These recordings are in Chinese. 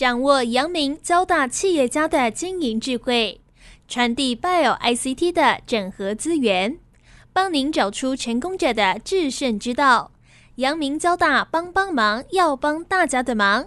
掌握阳明交大企业家的经营智慧，传递 Bio ICT 的整合资源，帮您找出成功者的制胜之道。阳明交大帮帮忙，要帮大家的忙。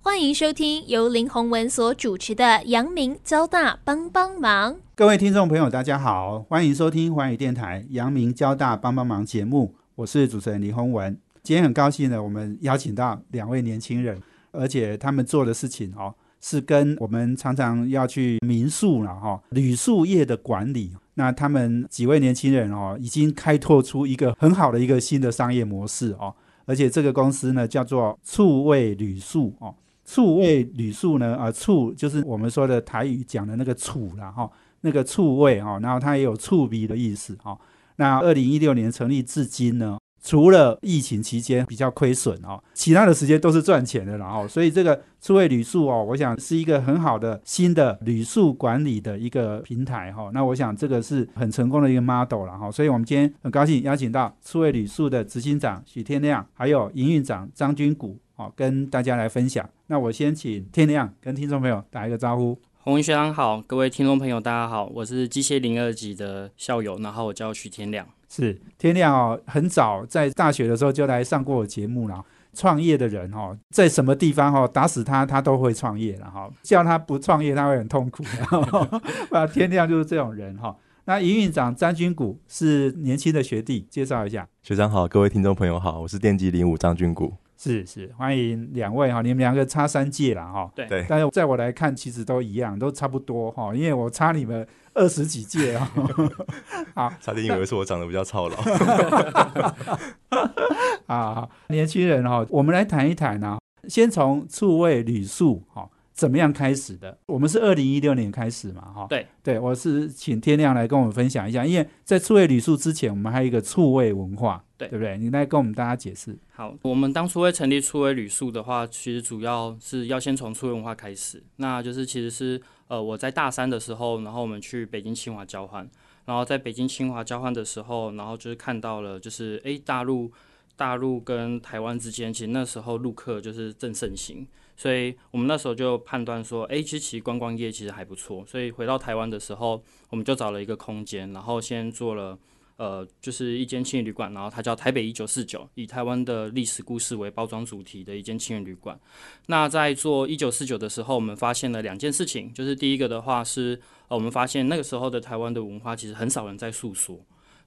欢迎收听由林宏文所主持的《阳明交大帮帮忙》。各位听众朋友，大家好，欢迎收听华语电台《阳明交大帮帮忙》节目，我是主持人林宏文。今天很高兴呢，我们邀请到两位年轻人，而且他们做的事情哦，是跟我们常常要去民宿了哈，旅宿业的管理。那他们几位年轻人哦，已经开拓出一个很好的一个新的商业模式哦，而且这个公司呢叫做醋味旅宿哦，醋味旅宿呢啊，醋就是我们说的台语讲的那个醋了哈，那个醋味哈，然后它也有醋鼻的意思哈。那二零一六年成立至今呢。除了疫情期间比较亏损哦，其他的时间都是赚钱的，然后所以这个数位旅宿哦，我想是一个很好的新的旅宿管理的一个平台哈。那我想这个是很成功的一个 model 了哈。所以我们今天很高兴邀请到数位旅宿的执行长许天亮，还有营运长张军谷哦，跟大家来分享。那我先请天亮跟听众朋友打一个招呼。洪文学长好，各位听众朋友大家好，我是机械零二级的校友，然后我叫许天亮。是天亮哦，很早在大学的时候就来上过我节目了。创业的人哦，在什么地方哦，打死他他都会创业了哈。叫他不创业，他会很痛苦。啊，天亮就是这种人哈。那营运长张军谷是年轻的学弟，介绍一下。学长好，各位听众朋友好，我是电机零五张军谷。是是，欢迎两位哈，你们两个差三届了哈。对对，但是在我来看，其实都一样，都差不多哈，因为我差你们二十几届啊。好，差点以为是我长得比较操劳。啊，年轻人哈，我们来谈一谈呢，先从醋味旅宿哈。怎么样开始的？我们是二零一六年开始嘛，哈。对对，我是请天亮来跟我们分享一下，因为在醋味旅宿之前，我们还有一个醋味文化，对对不对？你来跟我们大家解释。好，我们当初会成立醋味旅宿的话，其实主要是要先从醋味文化开始。那就是其实是呃，我在大三的时候，然后我们去北京清华交换，然后在北京清华交换的时候，然后就是看到了，就是诶，大陆大陆跟台湾之间，其实那时候陆客就是正盛行。所以我们那时候就判断说，哎，其实观光业其实还不错。所以回到台湾的时候，我们就找了一个空间，然后先做了，呃，就是一间青年旅馆，然后它叫台北一九四九，以台湾的历史故事为包装主题的一间青年旅馆。那在做一九四九的时候，我们发现了两件事情，就是第一个的话是，呃，我们发现那个时候的台湾的文化其实很少人在诉说。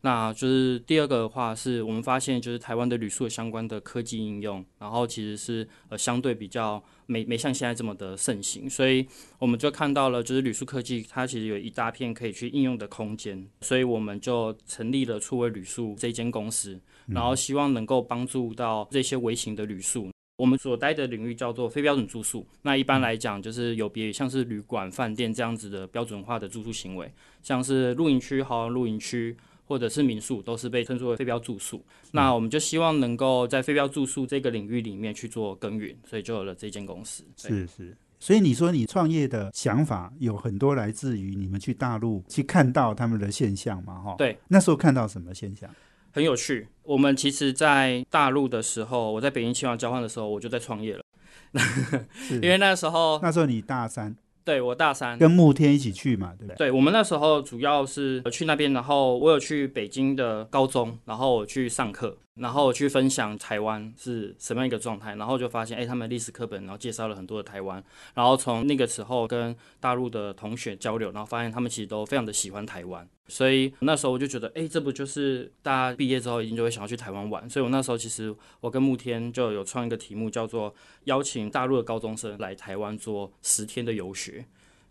那就是第二个的话，是我们发现就是台湾的旅宿相关的科技应用，然后其实是呃相对比较没没像现在这么的盛行，所以我们就看到了就是旅宿科技它其实有一大片可以去应用的空间，所以我们就成立了初微旅宿这间公司，然后希望能够帮助到这些微型的旅宿。我们所待的领域叫做非标准住宿，那一般来讲就是有别于像是旅馆、饭店这样子的标准化的住宿行为，像是露营区、豪华露营区。或者是民宿都是被称作为非标住宿，那我们就希望能够在非标住宿这个领域里面去做耕耘，所以就有了这间公司。是是，所以你说你创业的想法有很多来自于你们去大陆去看到他们的现象嘛？哈，对，那时候看到什么现象？很有趣。我们其实，在大陆的时候，我在北京清华交换的时候，我就在创业了。因为那时候，那时候你大三。对我大三跟慕天一起去嘛，对不对？对，我们那时候主要是去那边，然后我有去北京的高中，然后我去上课。然后去分享台湾是什么样一个状态，然后就发现，哎，他们历史课本然后介绍了很多的台湾，然后从那个时候跟大陆的同学交流，然后发现他们其实都非常的喜欢台湾，所以那时候我就觉得，哎，这不就是大家毕业之后一定就会想要去台湾玩，所以我那时候其实我跟慕天就有创一个题目，叫做邀请大陆的高中生来台湾做十天的游学，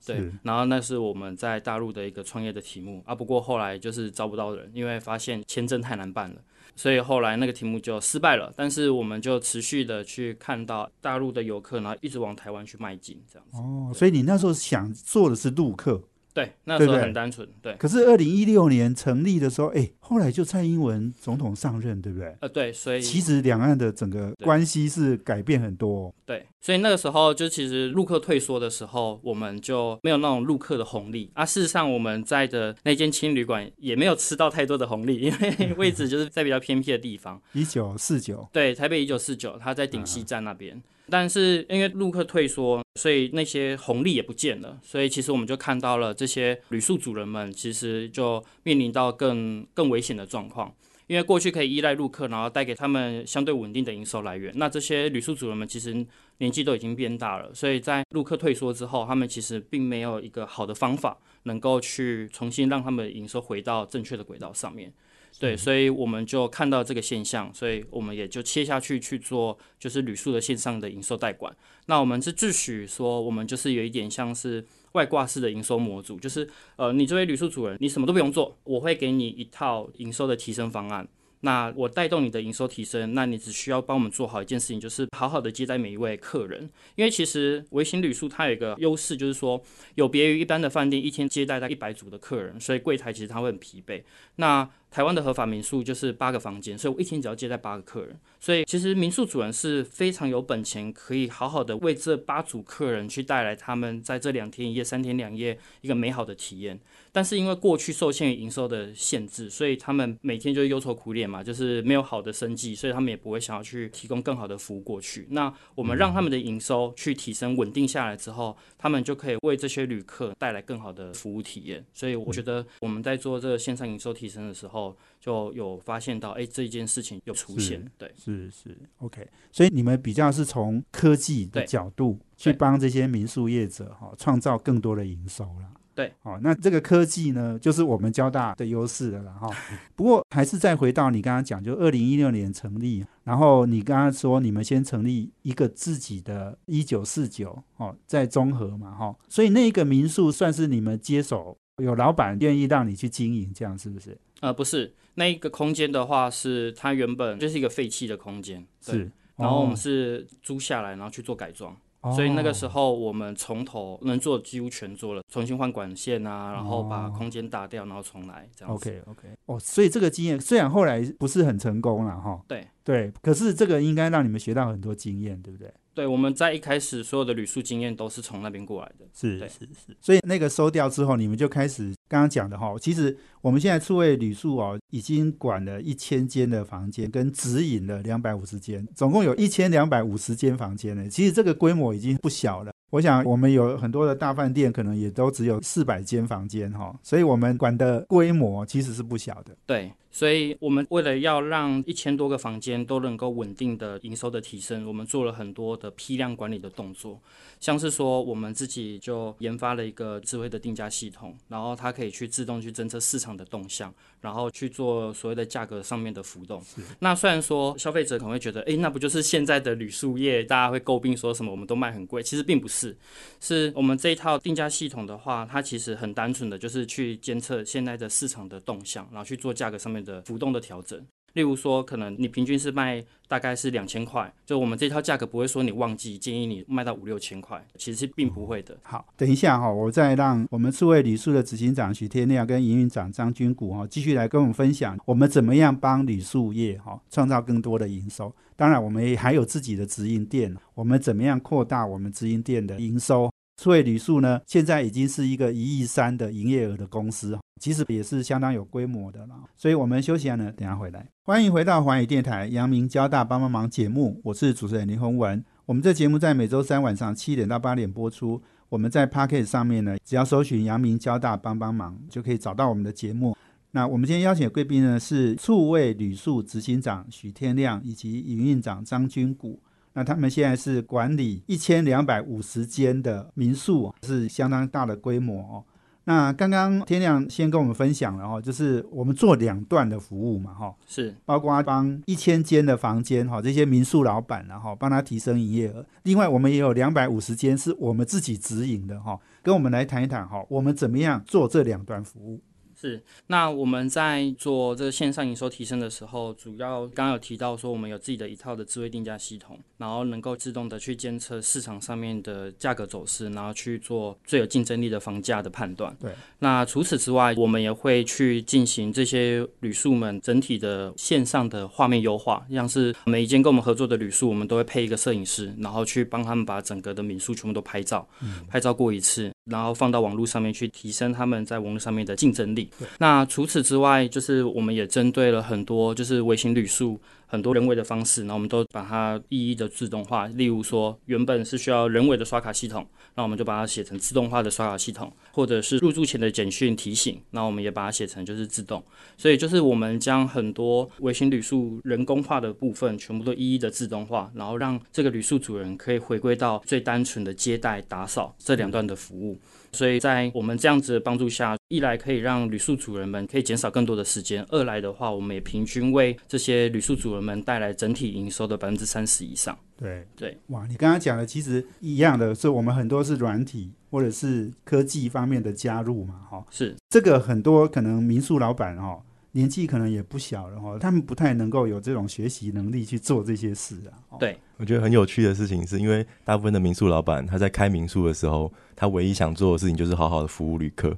对，然后那是我们在大陆的一个创业的题目。啊，不过后来就是招不到人，因为发现签证太难办了。所以后来那个题目就失败了，但是我们就持续的去看到大陆的游客，然后一直往台湾去迈进，这样子。哦，所以你那时候想做的是陆客。对，那时候很单纯。对，可是二零一六年成立的时候，哎，后来就蔡英文总统上任，对不对？呃，对，所以其实两岸的整个关系是改变很多。对，所以那个时候就其实陆客退缩的时候，我们就没有那种陆客的红利啊。事实上，我们在的那间青旅馆也没有吃到太多的红利，因为 位置就是在比较偏僻的地方。一九四九，对，台北一九四九，它在顶溪站那边。但是因为陆客退缩，所以那些红利也不见了，所以其实我们就看到了这些旅宿主人们其实就面临到更更危险的状况。因为过去可以依赖陆客，然后带给他们相对稳定的营收来源。那这些旅宿主人们其实年纪都已经变大了，所以在陆客退缩之后，他们其实并没有一个好的方法能够去重新让他们营收回到正确的轨道上面。对，所以我们就看到这个现象，所以我们也就切下去去做，就是旅宿的线上的营收代管。那我们是自诩说，我们就是有一点像是外挂式的营收模组，就是呃，你这位旅宿主人，你什么都不用做，我会给你一套营收的提升方案。那我带动你的营收提升，那你只需要帮我们做好一件事情，就是好好的接待每一位客人。因为其实微型旅宿它有一个优势，就是说有别于一般的饭店，一天接待在一百组的客人，所以柜台其实它会很疲惫。那台湾的合法民宿就是八个房间，所以我一天只要接待八个客人，所以其实民宿主人是非常有本钱，可以好好的为这八组客人去带来他们在这两天一夜、三天两夜一个美好的体验。但是因为过去受限于营收的限制，所以他们每天就忧愁苦脸嘛，就是没有好的生计，所以他们也不会想要去提供更好的服务过去。那我们让他们的营收去提升、稳定下来之后，他们就可以为这些旅客带来更好的服务体验。所以我觉得我们在做这个线上营收提升的时候，就有发现到，哎，这一件事情有出现。对，是是，OK。所以你们比较是从科技的角度去帮这些民宿业者哈，创造更多的营收了。对，哦，那这个科技呢，就是我们交大的优势了哈。不过还是再回到你刚刚讲，就二零一六年成立，然后你刚刚说你们先成立一个自己的一九四九哦，在综合嘛哈，所以那个民宿算是你们接手，有老板愿意让你去经营，这样是不是？呃，不是，那一个空间的话，是它原本就是一个废弃的空间，是，然后我们是租下来，然后去做改装。所以那个时候我们从头能做几乎全做了，重新换管线啊，然后把空间打掉，然后重来这样。OK OK，哦，所以这个经验虽然后来不是很成功了哈，对对，可是这个应该让你们学到很多经验，对不对？对，我们在一开始所有的旅宿经验都是从那边过来的。是是是，所以那个收掉之后，你们就开始刚刚讲的哈，其实我们现在数位旅宿哦，已经管了一千间的房间，跟指引了两百五十间，总共有一千两百五十间房间呢。其实这个规模已经不小了。我想我们有很多的大饭店，可能也都只有四百间房间哈，所以我们管的规模其实是不小的。对。所以，我们为了要让一千多个房间都能够稳定的营收的提升，我们做了很多的批量管理的动作。像是说，我们自己就研发了一个智慧的定价系统，然后它可以去自动去侦测市场的动向，然后去做所谓的价格上面的浮动。那虽然说消费者可能会觉得，哎，那不就是现在的铝塑业，大家会诟病说什么我们都卖很贵，其实并不是。是我们这一套定价系统的话，它其实很单纯的就是去监测现在的市场的动向，然后去做价格上面。的浮动的调整，例如说，可能你平均是卖大概是两千块，就我们这套价格不会说你忘记，建议你卖到五六千块，其实并不会的。好，等一下哈，我再让我们数位旅宿的执行长许天亮跟营运长张军谷哈，继续来跟我们分享，我们怎么样帮旅宿业哈创造更多的营收。当然，我们也还有自己的直营店，我们怎么样扩大我们直营店的营收？数位旅宿呢，现在已经是一个一亿三的营业额的公司，其实也是相当有规模的了。所以，我们休息下呢，等下回来。欢迎回到华语电台阳明交大帮帮忙节目，我是主持人林宏文。我们这节目在每周三晚上七点到八点播出。我们在 p o c k e t 上面呢，只要搜寻阳明交大帮帮忙，就可以找到我们的节目。那我们今天邀请的贵宾呢，是数位旅宿执行长许天亮以及营运长张军谷。那他们现在是管理一千两百五十间的民宿，是相当大的规模哦。那刚刚天亮先跟我们分享了哈，就是我们做两段的服务嘛哈，是包括帮一千间的房间哈，这些民宿老板然后帮他提升营业额。另外我们也有两百五十间是我们自己直营的哈，跟我们来谈一谈哈，我们怎么样做这两段服务。是，那我们在做这个线上营收提升的时候，主要刚刚有提到说，我们有自己的一套的智慧定价系统，然后能够自动的去监测市场上面的价格走势，然后去做最有竞争力的房价的判断。对。那除此之外，我们也会去进行这些旅宿们整体的线上的画面优化，像是每一间跟我们合作的旅宿，我们都会配一个摄影师，然后去帮他们把整个的民宿全部都拍照，拍照过一次，然后放到网络上面去提升他们在网络上面的竞争力。那除此之外，就是我们也针对了很多就是微型旅宿，很多人为的方式，那我们都把它一一的自动化。例如说，原本是需要人为的刷卡系统，那我们就把它写成自动化的刷卡系统，或者是入住前的简讯提醒，那我们也把它写成就是自动。所以就是我们将很多微型旅宿人工化的部分全部都一一的自动化，然后让这个旅宿主人可以回归到最单纯的接待打扫这两段的服务。所以在我们这样子的帮助下，一来可以让旅宿主人们可以减少更多的时间，二来的话，我们也平均为这些旅宿主人们带来整体营收的百分之三十以上。对对，哇，你刚刚讲的其实一样的，是我们很多是软体或者是科技方面的加入嘛，哈，是这个很多可能民宿老板哈。年纪可能也不小了哈，他们不太能够有这种学习能力去做这些事啊。对，我觉得很有趣的事情，是因为大部分的民宿老板他在开民宿的时候，他唯一想做的事情就是好好的服务旅客。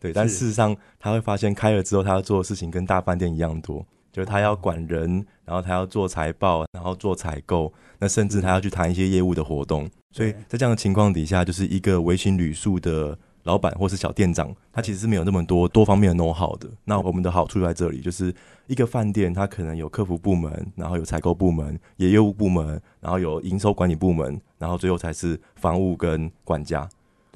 对，但事实上他会发现开了之后，他要做的事情跟大饭店一样多，就是他要管人，然后他要做财报，然后做采购，那甚至他要去谈一些业务的活动。所以在这样的情况底下，就是一个微型旅宿的。老板或是小店长，他其实是没有那么多多方面的 know how 的。那我们的好处在这里，就是一个饭店，它可能有客服部门，然后有采购部门，也业务部门，然后有营收管理部门，然后最后才是房务跟管家。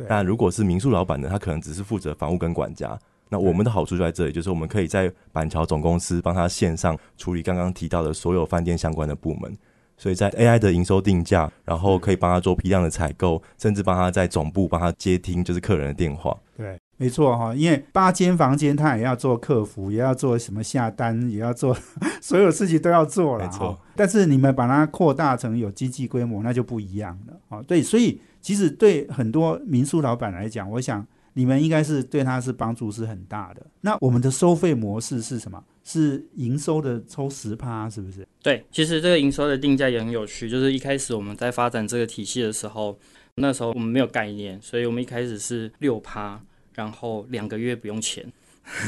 但如果是民宿老板呢，他可能只是负责房务跟管家。那我们的好处就在这里，就是我们可以在板桥总公司帮他线上处理刚刚提到的所有饭店相关的部门。所以在 AI 的营收定价，然后可以帮他做批量的采购，甚至帮他在总部帮他接听就是客人的电话。对，没错哈，因为八间房间他也要做客服，也要做什么下单，也要做 所有事情都要做了。没错，但是你们把它扩大成有经济规模，那就不一样了。啊，对，所以其实对很多民宿老板来讲，我想。你们应该是对他是帮助是很大的。那我们的收费模式是什么？是营收的抽十趴，是不是？对，其实这个营收的定价也很有趣。就是一开始我们在发展这个体系的时候，那时候我们没有概念，所以我们一开始是六趴，然后两个月不用钱。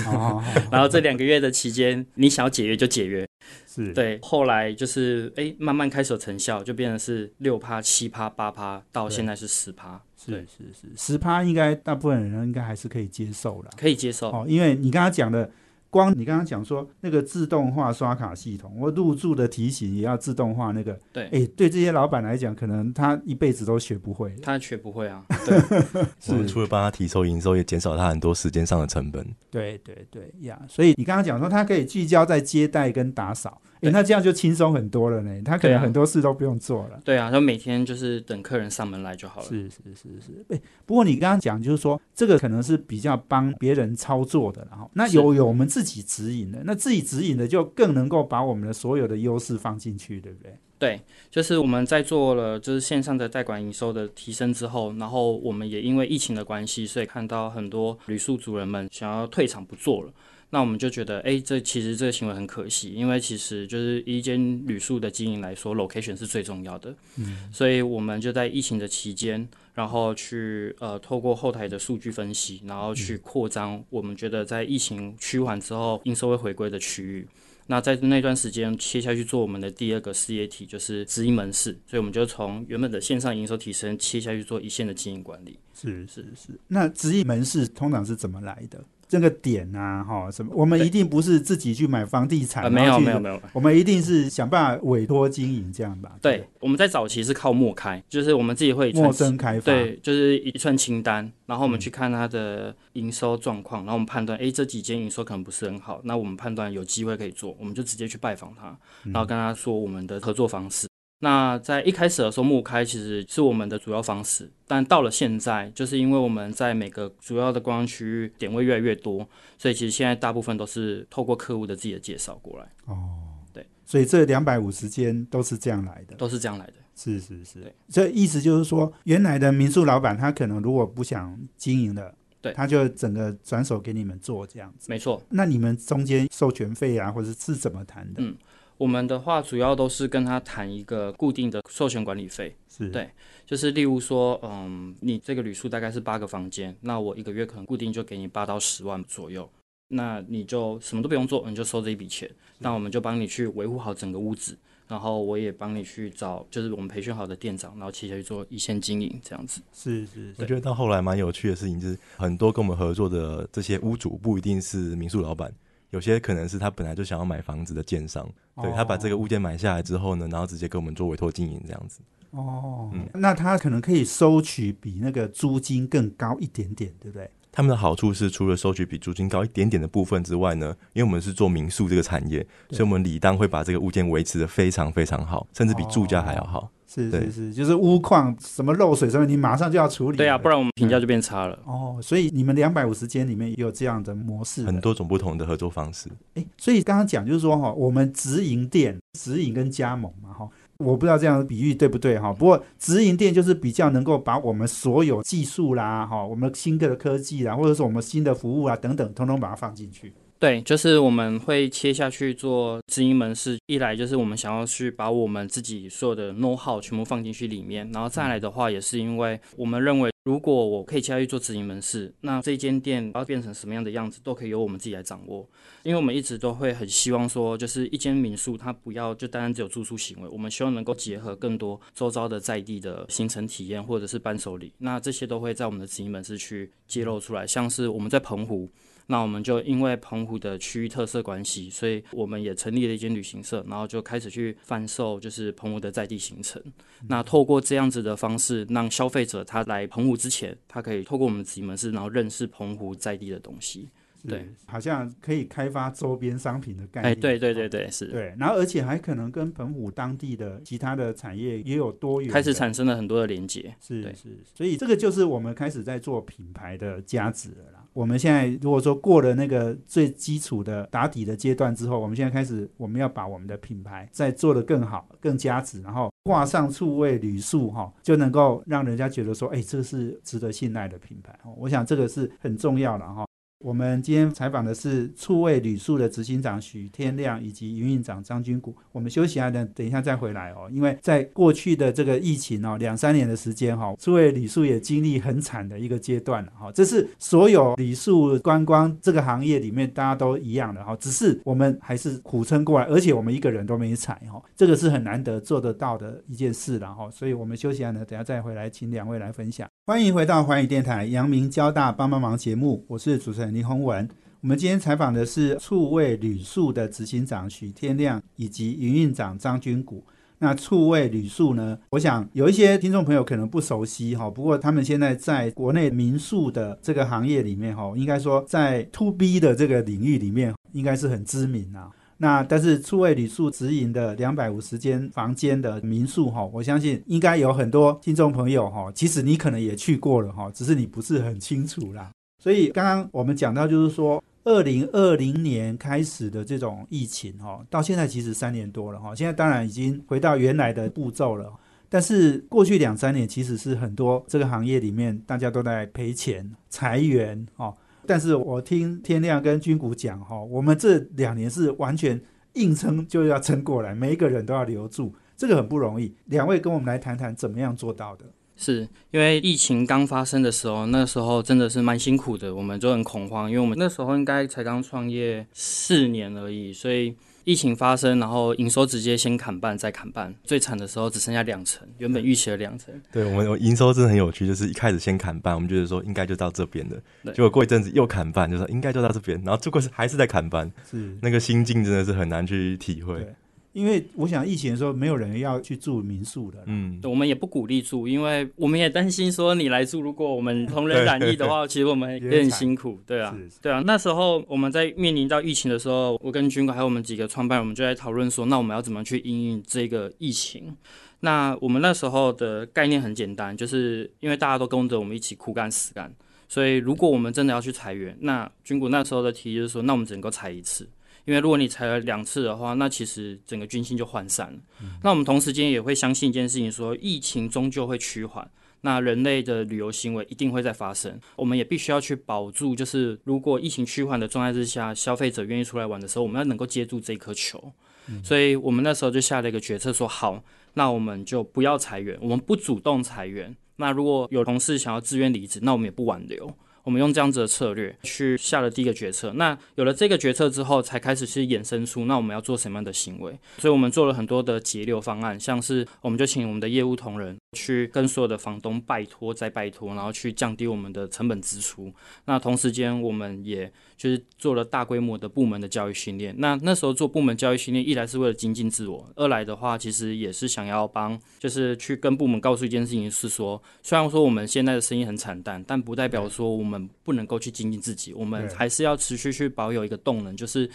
哦，然后这两个月的期间，你想要解约就解约。是对，后来就是哎，慢慢开始有成效，就变成是六趴、七趴、八趴，到现在是十趴。是是是，十趴应该大部分人应该还是可以接受的，可以接受哦，因为你刚刚讲的。光你刚刚讲说那个自动化刷卡系统，我入住的提醒也要自动化，那个对，哎，对这些老板来讲，可能他一辈子都学不会。他学不会啊，我们除了帮他提收营收，也减少他很多时间上的成本。对对对呀，所以你刚刚讲说他可以聚焦在接待跟打扫，哎，那这样就轻松很多了呢。他可能很多事都不用做了。对啊，他每天就是等客人上门来就好了。是是是是，哎，不过你刚刚讲就是说这个可能是比较帮别人操作的，然后那有有我们自自己指引的，那自己指引的就更能够把我们的所有的优势放进去，对不对？对，就是我们在做了就是线上的代管营收的提升之后，然后我们也因为疫情的关系，所以看到很多旅宿主人们想要退场不做了。那我们就觉得，哎，这其实这个行为很可惜，因为其实就是一间旅宿的经营来说，location 是最重要的。嗯，所以我们就在疫情的期间，然后去呃透过后台的数据分析，然后去扩张我们觉得在疫情趋缓之后营收会回归的区域。那在那段时间切下去做我们的第二个事业体，就是直营门市，所以我们就从原本的线上营收提升切下去做一线的经营管理。是是是，那直营门市通常是怎么来的？这个点啊，哈，什么？我们一定不是自己去买房地产，没有没有没有，我们一定是想办法委托经营这样吧？对，我们在早期是靠默开，就是我们自己会陌生开发，对，就是一串清单，然后我们去看它的营收状况，然后我们判断，哎，这几间营收可能不是很好，那我们判断有机会可以做，我们就直接去拜访他，然后跟他说我们的合作方式。那在一开始的时候，木开其实是我们的主要方式，但到了现在，就是因为我们在每个主要的观光区域点位越来越多，所以其实现在大部分都是透过客户的自己的介绍过来。哦，对，所以这两百五十间都是这样来的，都是这样来的。是是是，这意思就是说，原来的民宿老板他可能如果不想经营了，对，他就整个转手给你们做这样子。没错。那你们中间授权费啊，或者是怎么谈的？嗯。我们的话主要都是跟他谈一个固定的授权管理费，是对，就是例如说，嗯，你这个旅宿大概是八个房间，那我一个月可能固定就给你八到十万左右，那你就什么都不用做，你就收这一笔钱，那我们就帮你去维护好整个屋子，然后我也帮你去找，就是我们培训好的店长，然后接下去做一线经营这样子。是是，我觉得到后来蛮有趣的事情，就是很多跟我们合作的这些屋主不一定是民宿老板。有些可能是他本来就想要买房子的建商，对他把这个物件买下来之后呢，然后直接给我们做委托经营这样子。哦，嗯那他可能可以收取比那个租金更高一点点，对不对？他们的好处是，除了收取比租金高一点点的部分之外呢，因为我们是做民宿这个产业，所以我们理当会把这个物件维持的非常非常好，甚至比住家还要好。是是是，就是屋况什么漏水什么，你马上就要处理。对啊，不然我们评价就变差了。哦，所以你们两百五十间里面也有这样的模式，很多种不同的合作方式。哎，所以刚刚讲就是说哈，我们直营店、直营跟加盟嘛哈，我不知道这样的比喻对不对哈。不过直营店就是比较能够把我们所有技术啦哈，我们新的科技啦，或者说我们新的服务啊等等，通通把它放进去。对，就是我们会切下去做直营门市。一来就是我们想要去把我们自己所有的 know how 全部放进去里面，然后再来的话，也是因为我们认为，如果我可以切下去做直营门市，那这间店要变成什么样的样子，都可以由我们自己来掌握。因为我们一直都会很希望说，就是一间民宿它不要就单单只有住宿行为，我们希望能够结合更多周遭的在地的行程体验或者是伴手礼，那这些都会在我们的直营门市去揭露出来。像是我们在澎湖。那我们就因为澎湖的区域特色关系，所以我们也成立了一间旅行社，然后就开始去贩售就是澎湖的在地行程。那透过这样子的方式，让消费者他来澎湖之前，他可以透过我们自己门市，然后认识澎湖在地的东西。对，好像可以开发周边商品的概念。哎，对对对对，是。对，然后而且还可能跟澎湖当地的其他的产业也有多元，开始产生了很多的连接。是是，所以这个就是我们开始在做品牌的价值了啦。我们现在如果说过了那个最基础的打底的阶段之后，我们现在开始我们要把我们的品牌再做得更好、更加值，然后挂上醋味旅塑哈，就能够让人家觉得说，哎，这个是值得信赖的品牌。我想这个是很重要的哈。我们今天采访的是触味旅宿的执行长许天亮以及营运长张军谷。我们休息一下，等等一下再回来哦。因为在过去的这个疫情哦，两三年的时间哈，触味旅宿也经历很惨的一个阶段了哈。这是所有旅宿观光这个行业里面大家都一样的哈，只是我们还是苦撑过来，而且我们一个人都没踩哈，这个是很难得做得到的一件事了哈。所以我们休息一下呢，等下再回来，请两位来分享。欢迎回到环宇电台阳明交大帮帮忙节目，我是主持人林宏文。我们今天采访的是触味旅宿的执行长许天亮以及营运长张军谷。那触味旅宿呢，我想有一些听众朋友可能不熟悉哈，不过他们现在在国内民宿的这个行业里面哈，应该说在 To B 的这个领域里面，应该是很知名啊。那但是出位旅宿直营的两百五十间房间的民宿哈，我相信应该有很多听众朋友哈，其实你可能也去过了哈，只是你不是很清楚啦。所以刚刚我们讲到就是说，二零二零年开始的这种疫情哈，到现在其实三年多了哈，现在当然已经回到原来的步骤了，但是过去两三年其实是很多这个行业里面大家都在赔钱裁员哈。但是我听天亮跟军谷讲哈，我们这两年是完全硬撑就要撑过来，每一个人都要留住，这个很不容易。两位跟我们来谈谈怎么样做到的？是因为疫情刚发生的时候，那时候真的是蛮辛苦的，我们就很恐慌，因为我们那时候应该才刚创业四年而已，所以。疫情发生，然后营收直接先砍半，再砍半，最惨的时候只剩下两成，原本预期的两成。对我们营收真的很有趣，就是一开始先砍半，我们觉得说应该就到这边的，结果过一阵子又砍半，就说应该就到这边，然后结果是还是在砍半，是那个心境真的是很难去体会。因为我想疫情的时候没有人要去住民宿的，嗯，我们也不鼓励住，因为我们也担心说你来住，如果我们同人染疫的话，其实我们也很辛苦，对啊，对啊。那时候我们在面临到疫情的时候，我跟军哥还有我们几个创办人，我们就在讨论说，那我们要怎么去应应这个疫情？那我们那时候的概念很简单，就是因为大家都跟着我们一起苦干死干，所以如果我们真的要去裁员，那军哥那时候的提议就是说，那我们只能够裁一次。因为如果你裁了两次的话，那其实整个军心就涣散了。那我们同时间也会相信一件事情，说疫情终究会趋缓，那人类的旅游行为一定会再发生。我们也必须要去保住，就是如果疫情趋缓的状态之下，消费者愿意出来玩的时候，我们要能够接住这颗球。所以我们那时候就下了一个决策，说好，那我们就不要裁员，我们不主动裁员。那如果有同事想要自愿离职，那我们也不挽留。我们用这样子的策略去下了第一个决策。那有了这个决策之后，才开始去衍生出那我们要做什么样的行为。所以我们做了很多的节流方案，像是我们就请我们的业务同仁去跟所有的房东拜托再拜托，然后去降低我们的成本支出。那同时间，我们也就是做了大规模的部门的教育训练。那那时候做部门教育训练，一来是为了精进自我，二来的话，其实也是想要帮，就是去跟部门告诉一件事情，是说，虽然说我们现在的生意很惨淡，但不代表说我们不能够去精进自己，我们还是要持续去保有一个动能，就是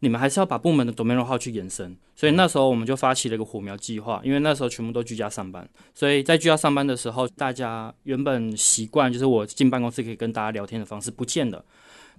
你们还是要把部门的 domain 号去延伸。所以那时候我们就发起了一个火苗计划，因为那时候全部都居家上班，所以在居家上班的时候，大家原本习惯就是我进办公室可以跟大家聊天的方式不见了。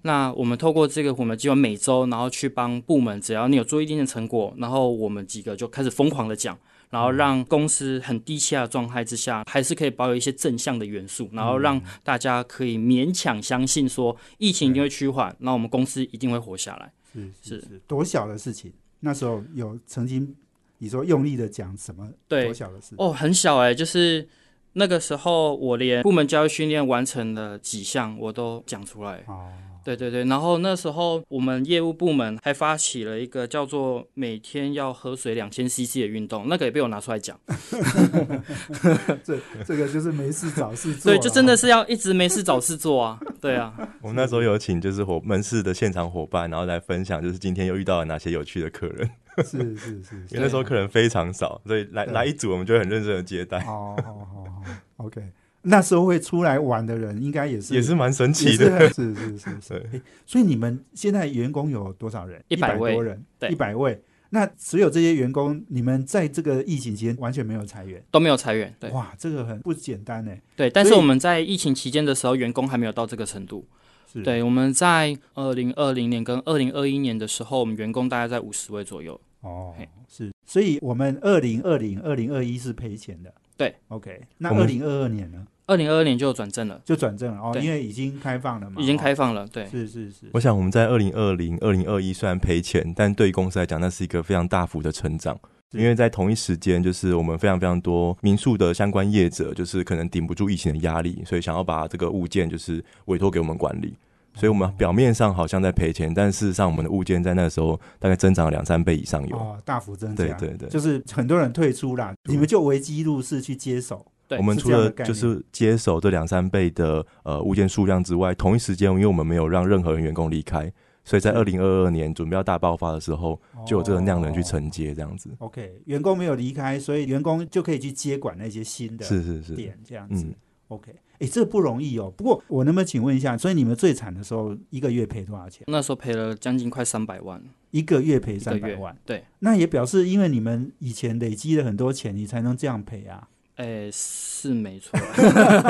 那我们透过这个我们计划，每周然后去帮部门，只要你有做一定的成果，然后我们几个就开始疯狂的讲，然后让公司很低气的状态之下，还是可以保有一些正向的元素，然后让大家可以勉强相信说疫情一定会趋缓，那我们公司一定会活下来。是是是是多小的事情？那时候有曾经你说用力的讲什么对多小的事？哦，很小哎、就是那个时候我连部门教育训练完成了几项我都讲出来。哦，对对对，然后那时候我们业务部门还发起了一个叫做每天要喝水两千 CC 的运动，那个也被我拿出来讲。这这个就是没事找事做对，就真的是要一直没事找事做啊。对啊，我们那时候有请就是伙门市的现场伙伴，然后来分享，就是今天又遇到了哪些有趣的客人。是是是是 因为那时候客人非常少，所以来对来一组，我们就会很认真的接待，好好好好，OK。那时候会出来玩的人，应该也是也是蛮神奇的。是 是是是所以你们现在员工有多少人？100百位多人，对一百位。那所有这些员工，你们在这个疫情期间完全没有裁员，都没有裁员。对哇，这个很不简单呢。对，但是我们在疫情期间的时候，员工还没有到这个程度。是，对，我们在二零二零年跟二零二一年的时候，我们员工大概在五十位左右。哦，是，所以我们二零二零、二零二一是赔钱的。对，OK。那二零二二年呢，二零二二年就转正了，就转正了哦，因为已经开放了嘛，已经哦开放了。对，是是是，我想我们在二零二零、二零二一虽然赔钱，但对于公司来讲，那是一个非常大幅的成长。因为在同一时间，就是我们非常非常多民宿的相关业者，就是可能顶不住疫情的压力，所以想要把这个物件就是委托给我们管理。所以我们表面上好像在赔钱，但事实上我们的物件在那个时候大概增长了两三倍以上有。哦，大幅增加，对对对。就是很多人退出了，你们就危机入市去接手，对。我们除了就是接手这两三倍的呃物件数量之外，同一时间因为我们没有让任何人员工离开，所以在二零二二年准备要大爆发的时候，就有这个量能去哦承接这样子。OK，员工没有离开，所以员工就可以去接管那些新的是是是，点，这样子。嗯 OK，哎，这不容易哦。不过我能不能请问一下，所以你们最惨的时候，一个月赔多少钱？那时候赔了将近快三百万一个月赔三百万，。对，那也表示因为你们以前累积了很多钱，你才能这样赔啊。诶，是没错。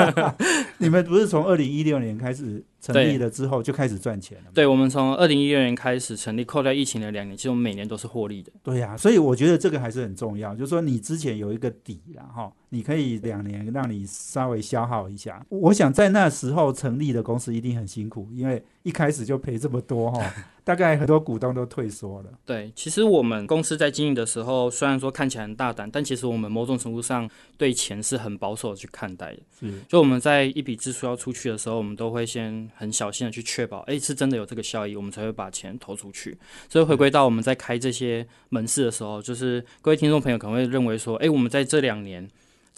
你们不是从二零一六年开始成立了之后就开始赚钱了吗？对，我们从二零一六年开始成立，扣掉疫情的两年，其实我们每年都是获利的。对呀、所以我觉得这个还是很重要，就是说你之前有一个底然后你可以两年让你稍微消耗一下。我想在那时候成立的公司一定很辛苦，因为一开始就赔这么多哈，大概很多股东都退缩了。对，其实我们公司在经营的时候，虽然说看起来很大胆，但其实我们某种程度上对钱是很保守的去看待的。是就我们在一笔支出要出去的时候，我们都会先很小心的去确保，哎，是真的有这个效益，我们才会把钱投出去。所以回归到我们在开这些门市的时候，就是各位听众朋友可能会认为说，哎，我们在这两年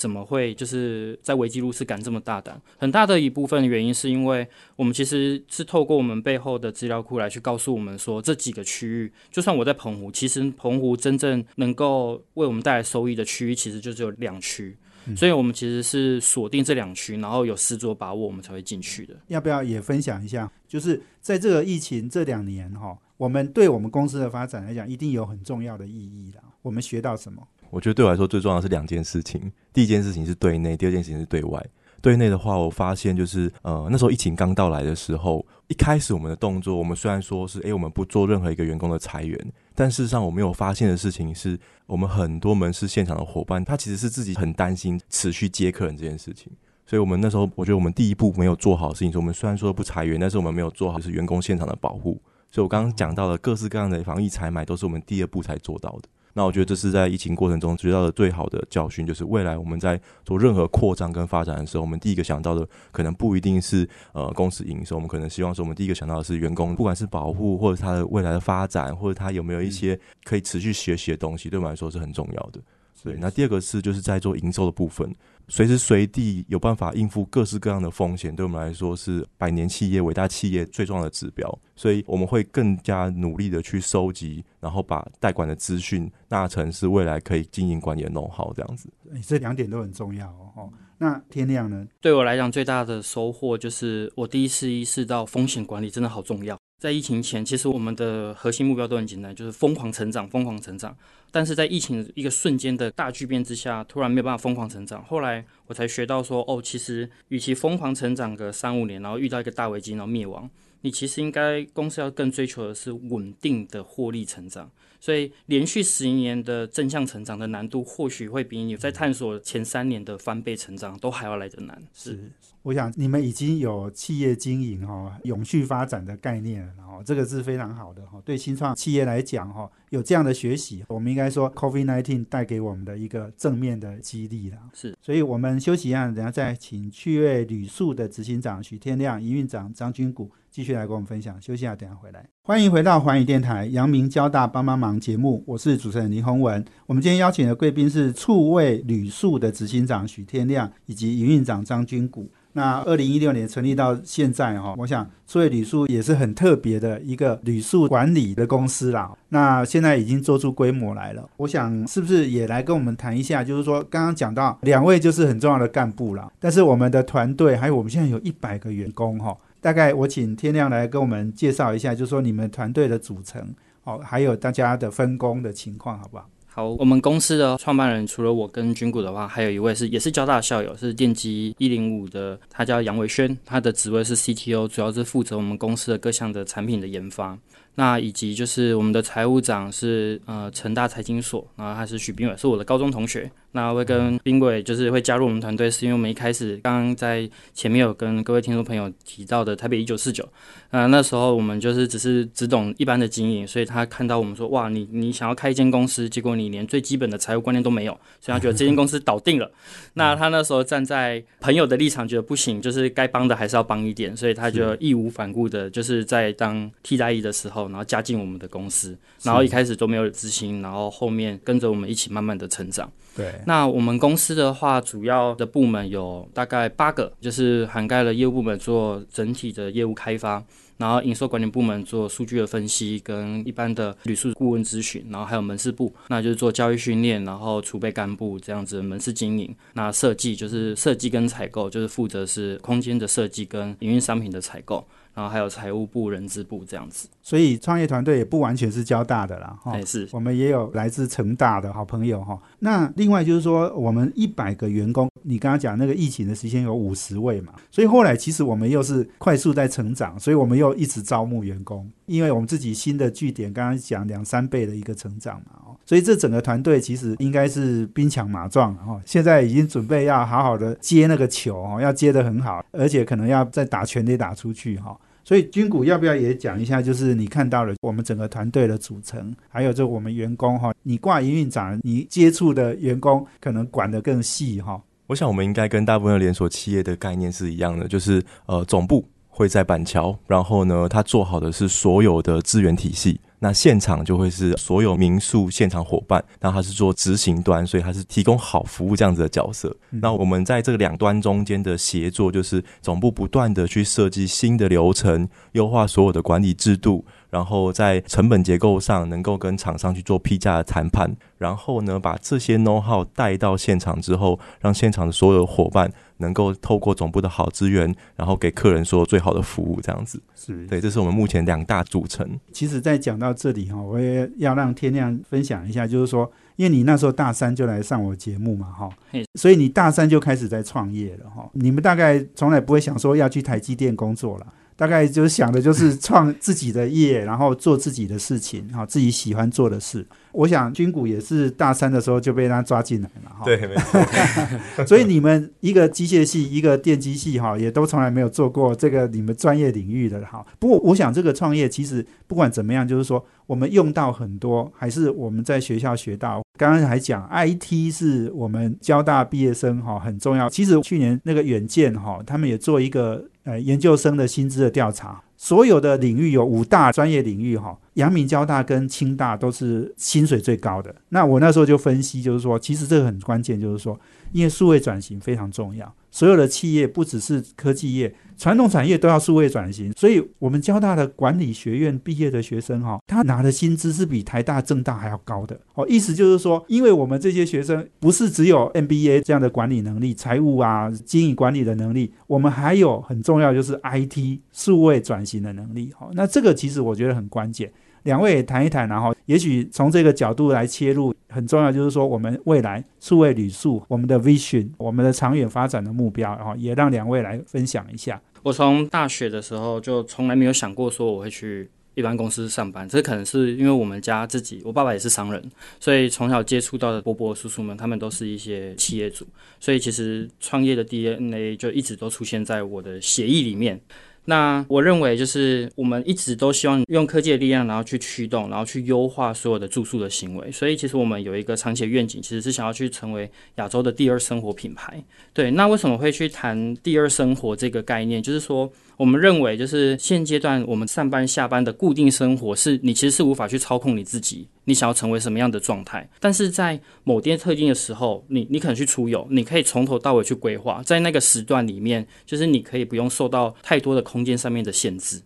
怎么会就是在危机入市敢这么大胆？很大的一部分原因是因为我们其实是透过我们背后的资料库来去告诉我们说，这几个区域，就算我在澎湖，其实澎湖真正能够为我们带来收益的区域，其实就只有两区。所以，我们其实是锁定这两区，然后有十足把握，我们才会进去的。要不要也分享一下？就是在这个疫情这两年哈，我们对我们公司的发展来讲，一定有很重要的意义啦。我们学到什么？我觉得对我来说最重要的是两件事情，第一件事情是对内，第二件事情是对外。对内的话，我发现就是呃那时候疫情刚到来的时候，一开始我们的动作，我们虽然说是诶我们不做任何一个员工的裁员，但事实上我没有发现的事情是，我们很多门市现场的伙伴，他其实是自己很担心持续接客人这件事情。所以我们那时候，我觉得我们第一步没有做好事情，是我们虽然说不裁员，但是我们没有做好就是员工现场的保护。所以我刚刚讲到的各式各样的防疫采买，都是我们第二步才做到的。那我觉得这是在疫情过程中学到的最好的教训，就是未来我们在做任何扩张跟发展的时候，我们第一个想到的可能不一定是呃公司营收，我们可能希望说我们第一个想到的是员工，不管是保护或者他的未来的发展，或者他有没有一些可以持续学习的东西，对我们来说是很重要的。对，那第二个是就是在做营收的部分，随时随地有办法应付各式各样的风险，对我们来说是百年企业、伟大企业最重要的指标。所以我们会更加努力的去收集，然后把代管的资讯纳成是未来可以经营管理的 know how 这样子。这两点都很重要哦。那天亮呢？对我来讲，最大的收获就是我第一次意识到风险管理真的好重要。在疫情前，其实我们的核心目标都很简单，就是疯狂成长，疯狂成长。但是在疫情一个瞬间的大巨变之下，突然没有办法疯狂成长。后来我才学到说，哦，其实与其疯狂成长个三五年，然后遇到一个大危机然后灭亡，你其实应该公司要更追求的是稳定的获利成长。所以连续十年的正向成长的难度，或许会比你在探索前三年的翻倍成长都还要来得难。是，我想你们已经有企业经营哈、永续发展的概念了，然后这个是非常好的哈。对新创企业来讲哈，有这样的学习，我们应该说 COVID-19 带给我们的一个正面的激励了。是，所以我们休息一下，等下再请趣味旅宿的执行长许天亮、营运长张军谷。继续来跟我们分享，休息一下，等下回来。欢迎回到环宇电台阳明交大帮帮忙节目，我是主持人林宏文。我们今天邀请的贵宾是触味旅宿的执行长许天亮以及营运长张军谷。那二零一六年成立到现在哈，我想所以旅宿也是很特别的一个旅宿管理的公司啦。那现在已经做出规模来了，我想是不是也来跟我们谈一下？就是说刚刚讲到两位就是很重要的干部啦，但是我们的团队还有我们现在有一百个员工哈。大概我请天亮来跟我们介绍一下，就是说你们团队的组成，哦，还有大家的分工的情况，好不好？好，我们公司的创办人除了我跟军谷的话，还有一位是也是交大校友，是电机一零五的，他叫杨伟轩，他的职位是 CTO，主要是负责我们公司的各项的产品的研发。那以及就是我们的财务长是呃成大财经所，然后他是许斌伟，是我的高中同学。那会跟冰伟就是会加入我们团队，是因为我们一开始刚刚在前面有跟各位听众朋友提到的台北一九四九，呃那时候我们就是只是只懂一般的经营，所以他看到我们说哇你你想要开一间公司，结果你连最基本的财务观念都没有，所以他觉得这间公司倒定了。那他那时候站在朋友的立场，觉得不行，就是该帮的还是要帮一点，所以他就义无反顾的，就是在当替代役的时候。然后加进我们的公司，然后一开始都没有执行，然后后面跟着我们一起慢慢的成长。对，那我们公司的话，主要的部门有大概八个，就是涵盖了业务部门做整体的业务开发，然后营收管理部门做数据的分析跟一般的旅宿顾问咨询，然后还有门市部，那就是做教育训练，然后储备干部这样子门市经营。那设计就是设计跟采购，就是负责是空间的设计跟营运商品的采购。然后还有财务部、人资部这样子，所以创业团队也不完全是交大的啦，哈，是，我们也有来自成大的好朋友哈。那另外就是说，我们一百个员工，你刚刚讲那个疫情的时间有五十位嘛，所以后来其实我们又是快速在成长，所以我们又一直招募员工，因为我们自己新的据点，刚刚讲两三倍的一个成长嘛，哦，所以这整个团队其实应该是兵强马壮哈，现在已经准备要好好的接那个球哦，要接得很好，而且可能要再打全力打出去哈。所以军股要不要也讲一下？就是你看到了我们整个团队的组成，还有就我们员工哈，你挂营运长，你接触的员工可能管得更细哈。我想我们应该跟大部分的连锁企业的概念是一样的，就是呃总部会在板桥，然后呢，他做好的是所有的资源体系。那现场就会是所有民宿现场伙伴，那他是做执行端，所以他是提供好服务这样子的角色。那我们在这个两端中间的协作，就是总部不断的去设计新的流程，优化所有的管理制度，然后在成本结构上能够跟厂商去做批价的谈判，然后呢把这些 know how 带到现场之后，让现场的所有伙伴。能够透过总部的好资源，然后给客人说最好的服务，这样子是对，这是我们目前两大组成。其实，在讲到这里哈，我也要让天亮分享一下，就是说，因为你那时候大三就来上我节目嘛，哈，所以你大三就开始在创业了哈。你们大概从来不会想说要去台积电工作了。大概就想的就是创自己的业，然后做自己的事情，哈，自己喜欢做的事。我想军谷也是大三的时候就被他抓进来了，哈。对，没错。所以你们一个机械系，一个电机系，哈，也都从来没有做过这个你们专业领域的，哈。不过我想这个创业其实不管怎么样，就是说我们用到很多，还是我们在学校学到。刚刚还讲 IT 是我们交大毕业生哈很重要。其实去年那个远见哈，他们也做一个呃研究生的薪资的调查，所有的领域有五大专业领域哈，阳明交大跟清大都是薪水最高的。那我那时候就分析，就是说其实这个很关键，就是说因为数位转型非常重要，所有的企业不只是科技业。传统产业都要数位转型，所以我们交大的管理学院毕业的学生哈，他拿的薪资是比台大、政大还要高的哦。意思就是说，因为我们这些学生不是只有 MBA 这样的管理能力、财务啊、经营管理的能力，我们还有很重要就是 IT 数位转型的能力。哈，那这个其实我觉得很关键。两位也谈一谈，然后也许从这个角度来切入，很重要就是说，我们未来数位旅宿，我们的 vision，我们的长远发展的目标，然后也让两位来分享一下。我从大学的时候就从来没有想过说我会去一般公司上班，这可能是因为我们家自己，我爸爸也是商人，所以从小接触到的伯伯叔叔们，他们都是一些企业主，所以其实创业的 DNA 就一直都出现在我的协议里面。那我认为，就是我们一直都希望用科技的力量，然后去驱动，然后去优化所有的住宿的行为。所以，其实我们有一个长期的愿景，其实是想要去成为亚洲的第二生活品牌。对，那为什么会去谈第二生活这个概念？就是说。我们认为，就是现阶段我们上班下班的固定生活，是你其实是无法去操控你自己，你想要成为什么样的状态。但是在某天特定的时候，你你可能去出游，你可以从头到尾去规划，在那个时段里面，就是你可以不用受到太多的空间上面的限制。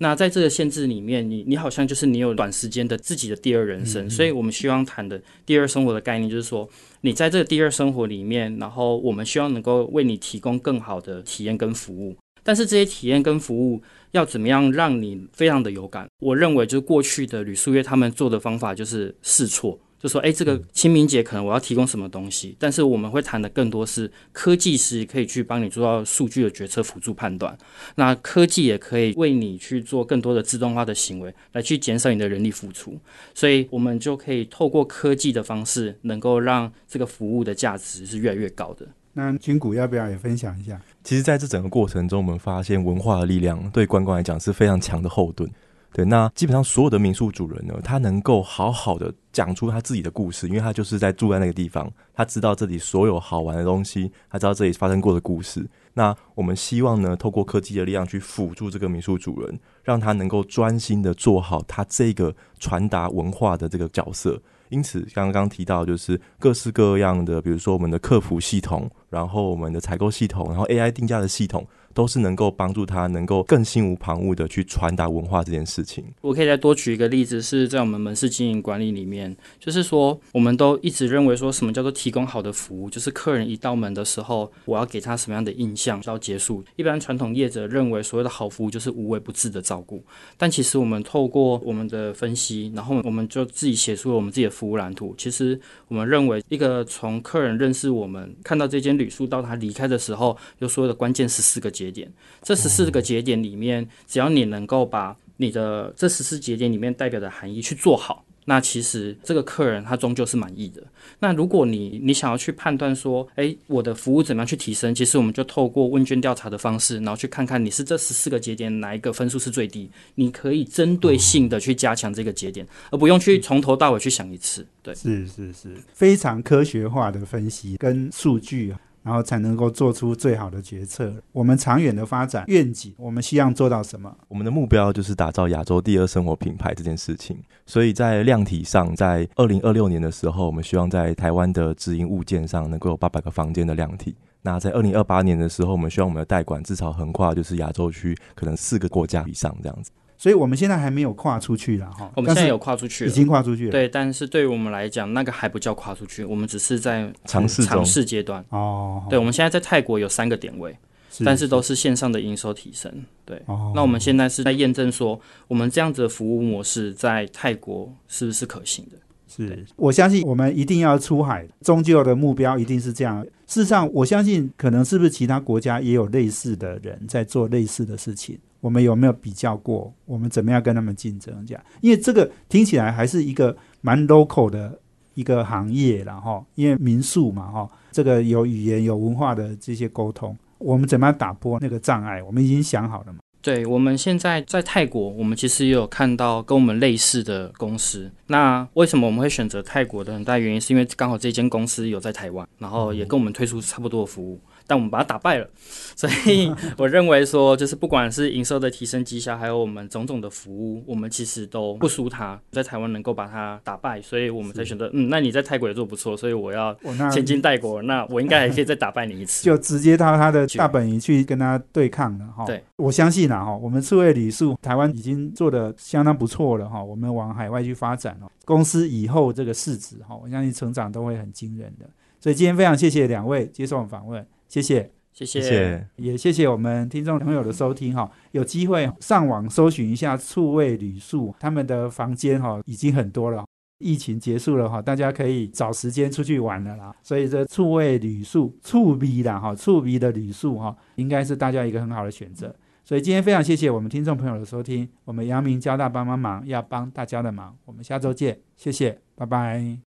那在这个限制里面，你你好像就是你有短时间的自己的第二人生。所以我们希望谈的第二生活的概念，就是说你在这个第二生活里面，然后我们希望能够为你提供更好的体验跟服务。但是这些体验跟服务要怎么样让你非常的有感？我认为就是过去的旅宿业他们做的方法就是试错，就说哎，这个清明节可能我要提供什么东西，但是我们会谈的更多是科技是可以去帮你做到数据的决策辅助判断，那科技也可以为你去做更多的自动化的行为，来去减少你的人力付出，所以我们就可以透过科技的方式，能够让这个服务的价值是越来越高的。那军谷要不要也分享一下？其实，在这整个过程中，我们发现文化的力量对观光来讲是非常强的后盾。对，那基本上所有的民宿主人呢，他能够好好的讲出他自己的故事，因为他就是在住在那个地方，他知道这里所有好玩的东西，他知道这里发生过的故事。那我们希望呢，透过科技的力量去辅助这个民宿主人，让他能够专心的做好他这个传达文化的这个角色。因此，刚刚提到就是各式各样的，比如说我们的客服系统，然后我们的采购系统，然后 AI 定价的系统。都是能够帮助他能够更心无旁骛的去传达文化这件事情。我可以再多举一个例子，是在我们门市经营管理里面，就是说我们都一直认为说什么叫做提供好的服务，就是客人一到门的时候，我要给他什么样的印象到结束。一般传统业者认为所谓的好服务就是无微不至的照顾，但其实我们透过我们的分析，然后我们就自己写出了我们自己的服务蓝图。其实我们认为一个从客人认识我们，看到这间旅宿到他离开的时候，有所有的关键十四个节。点，这十四个节点里面，只要你能够把你的这十四节点里面代表的含义去做好，那其实这个客人他终究是满意的。那如果你你想要去判断说，诶，我的服务怎么样去提升？其实我们就透过问卷调查的方式，然后去看看你是这十四个节点哪一个分数是最低，你可以针对性的去加强这个节点，而不用去从头到尾去想一次。对，是是是，非常科学化的分析跟数据啊。然后才能够做出最好的决策。我们长远的发展愿景，我们希望做到什么？我们的目标就是打造亚洲第二生活品牌这件事情。所以在量体上，在二零二六年的时候，我们希望在台湾的直营物件上能够有八百个房间的量体。那在二零二八年的时候，我们希望我们的代管至少横跨就是亚洲区可能四个国家以上这样子。所以我们现在还没有跨出去了哈，我们现在有跨出去，已经跨出去了。对，但是对于我们来讲，那个还不叫跨出去，我们只是在尝试尝试阶段。哦，对，我们现在在泰国有三个点位，但是都是线上的营收提升。对，那我们现在是在验证说，我们这样子的服务模式在泰国是不是可行的？是我相信我们一定要出海，终究的目标一定是这样。事实上，我相信可能是不是其他国家也有类似的人在做类似的事情。我们有没有比较过？我们怎么样跟他们竞争？这样，因为这个听起来还是一个蛮 local 的一个行业然后因为民宿嘛，哈，这个有语言、有文化的这些沟通，我们怎么样打破那个障碍？我们已经想好了嘛？对，我们现在在泰国，我们其实也有看到跟我们类似的公司。那为什么我们会选择泰国的很大原因，是因为刚好这间公司有在台湾，然后也跟我们推出差不多的服务。但我们把它打败了，所以 我认为说，就是不管是营收的提升绩效，还有我们种种的服务，我们其实都不输它，在台湾能够把它打败，所以我们才选择，嗯，那你在泰国也做不错，所以我要前进泰国，那我应该还可以再打败你一次，就直接到他的大本营去跟他对抗了哈。对，我相信啊哈，我们刺猬旅宿台湾已经做的相当不错了哈，我们往海外去发展了，公司以后这个市值哈，我相信成长都会很惊人的。所以今天非常谢谢两位接受我们访问。谢谢，谢谢，也谢谢我们听众朋友的收听哈。有机会上网搜寻一下醋味旅宿，他们的房间哈已经很多了。疫情结束了哈，大家可以找时间出去玩了啦。所以这醋味旅宿，醋鼻的哈，醋鼻的旅宿哈，应该是大家一个很好的选择。所以今天非常谢谢我们听众朋友的收听，我们阳明交大帮帮忙，要帮大家的忙。我们下周见，谢谢，拜拜。